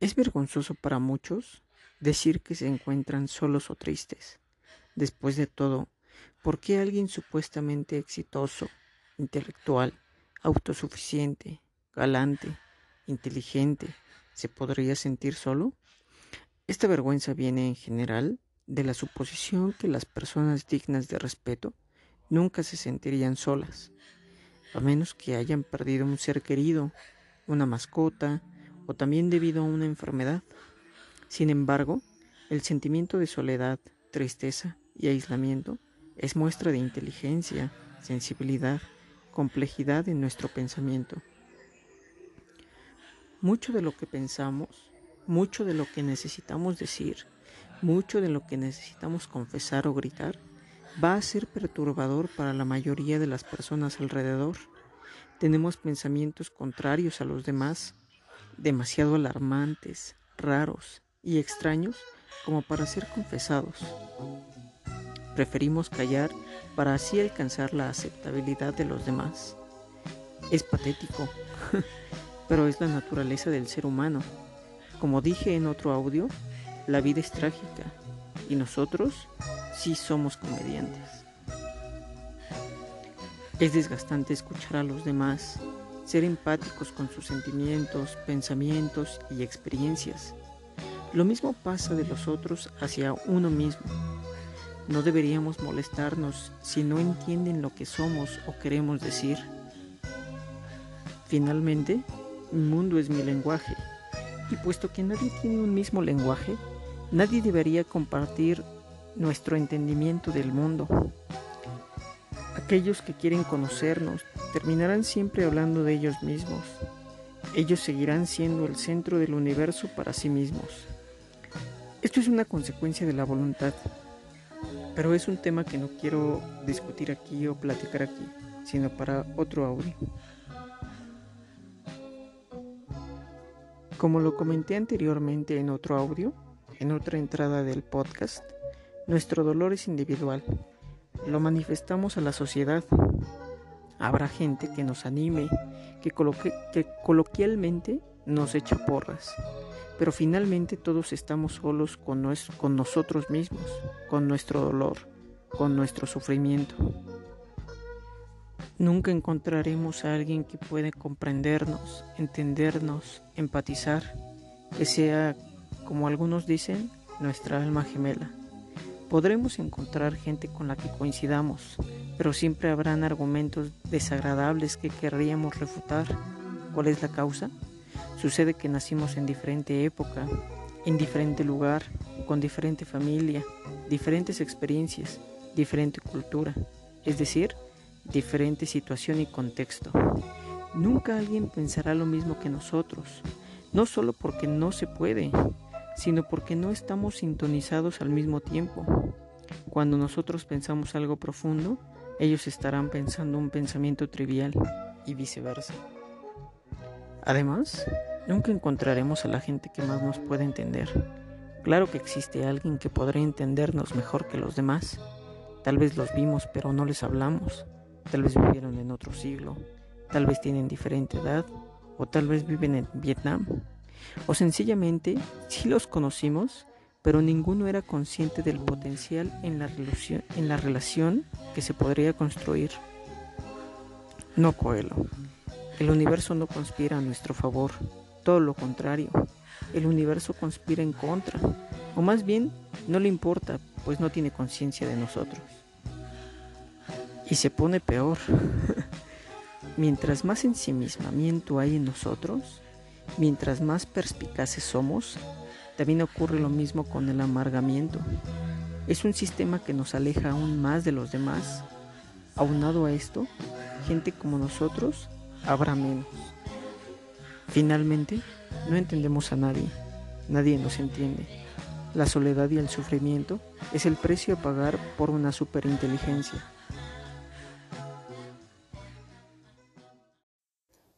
Es vergonzoso para muchos decir que se encuentran solos o tristes. Después de todo, ¿por qué alguien supuestamente exitoso, intelectual, autosuficiente, galante, inteligente, se podría sentir solo? Esta vergüenza viene en general de la suposición que las personas dignas de respeto nunca se sentirían solas, a menos que hayan perdido un ser querido, una mascota, o también debido a una enfermedad. Sin embargo, el sentimiento de soledad, tristeza y aislamiento es muestra de inteligencia, sensibilidad, complejidad en nuestro pensamiento. Mucho de lo que pensamos, mucho de lo que necesitamos decir, mucho de lo que necesitamos confesar o gritar, va a ser perturbador para la mayoría de las personas alrededor. Tenemos pensamientos contrarios a los demás, demasiado alarmantes, raros y extraños como para ser confesados. Preferimos callar para así alcanzar la aceptabilidad de los demás. Es patético, pero es la naturaleza del ser humano. Como dije en otro audio, la vida es trágica y nosotros sí somos comediantes. Es desgastante escuchar a los demás ser empáticos con sus sentimientos, pensamientos y experiencias. Lo mismo pasa de los otros hacia uno mismo. No deberíamos molestarnos si no entienden lo que somos o queremos decir. Finalmente, mi mundo es mi lenguaje, y puesto que nadie tiene un mismo lenguaje, nadie debería compartir nuestro entendimiento del mundo. Aquellos que quieren conocernos terminarán siempre hablando de ellos mismos. Ellos seguirán siendo el centro del universo para sí mismos. Esto es una consecuencia de la voluntad, pero es un tema que no quiero discutir aquí o platicar aquí, sino para otro audio. Como lo comenté anteriormente en otro audio, en otra entrada del podcast, nuestro dolor es individual. Lo manifestamos a la sociedad, Habrá gente que nos anime, que, que coloquialmente nos echa porras, pero finalmente todos estamos solos con, con nosotros mismos, con nuestro dolor, con nuestro sufrimiento. Nunca encontraremos a alguien que pueda comprendernos, entendernos, empatizar, que sea, como algunos dicen, nuestra alma gemela. Podremos encontrar gente con la que coincidamos, pero siempre habrán argumentos desagradables que querríamos refutar. ¿Cuál es la causa? Sucede que nacimos en diferente época, en diferente lugar, con diferente familia, diferentes experiencias, diferente cultura, es decir, diferente situación y contexto. Nunca alguien pensará lo mismo que nosotros, no solo porque no se puede, sino porque no estamos sintonizados al mismo tiempo. Cuando nosotros pensamos algo profundo, ellos estarán pensando un pensamiento trivial y viceversa. Además, nunca encontraremos a la gente que más nos pueda entender. Claro que existe alguien que podría entendernos mejor que los demás. Tal vez los vimos pero no les hablamos. Tal vez vivieron en otro siglo. Tal vez tienen diferente edad. O tal vez viven en Vietnam. O sencillamente, sí los conocimos, pero ninguno era consciente del potencial en la, relación, que se podría construir. No Coelho. El universo no conspira a nuestro favor, todo lo contrario. El universo conspira en contra, o más bien no le importa, pues no tiene conciencia de nosotros. Y se pone peor. Mientras más ensimismamiento hay en nosotros, Mientras más perspicaces somos, también ocurre lo mismo con el amargamiento. Es un sistema que nos aleja aún más de los demás. Aunado a esto, gente como nosotros habrá menos. Finalmente, no entendemos a nadie. Nadie nos entiende. La soledad y el sufrimiento es el precio a pagar por una superinteligencia.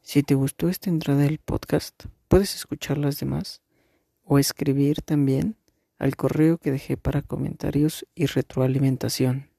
Si te gustó esta entrada del podcast, puedes escuchar las demás o escribir también al correo que dejé para comentarios y retroalimentación.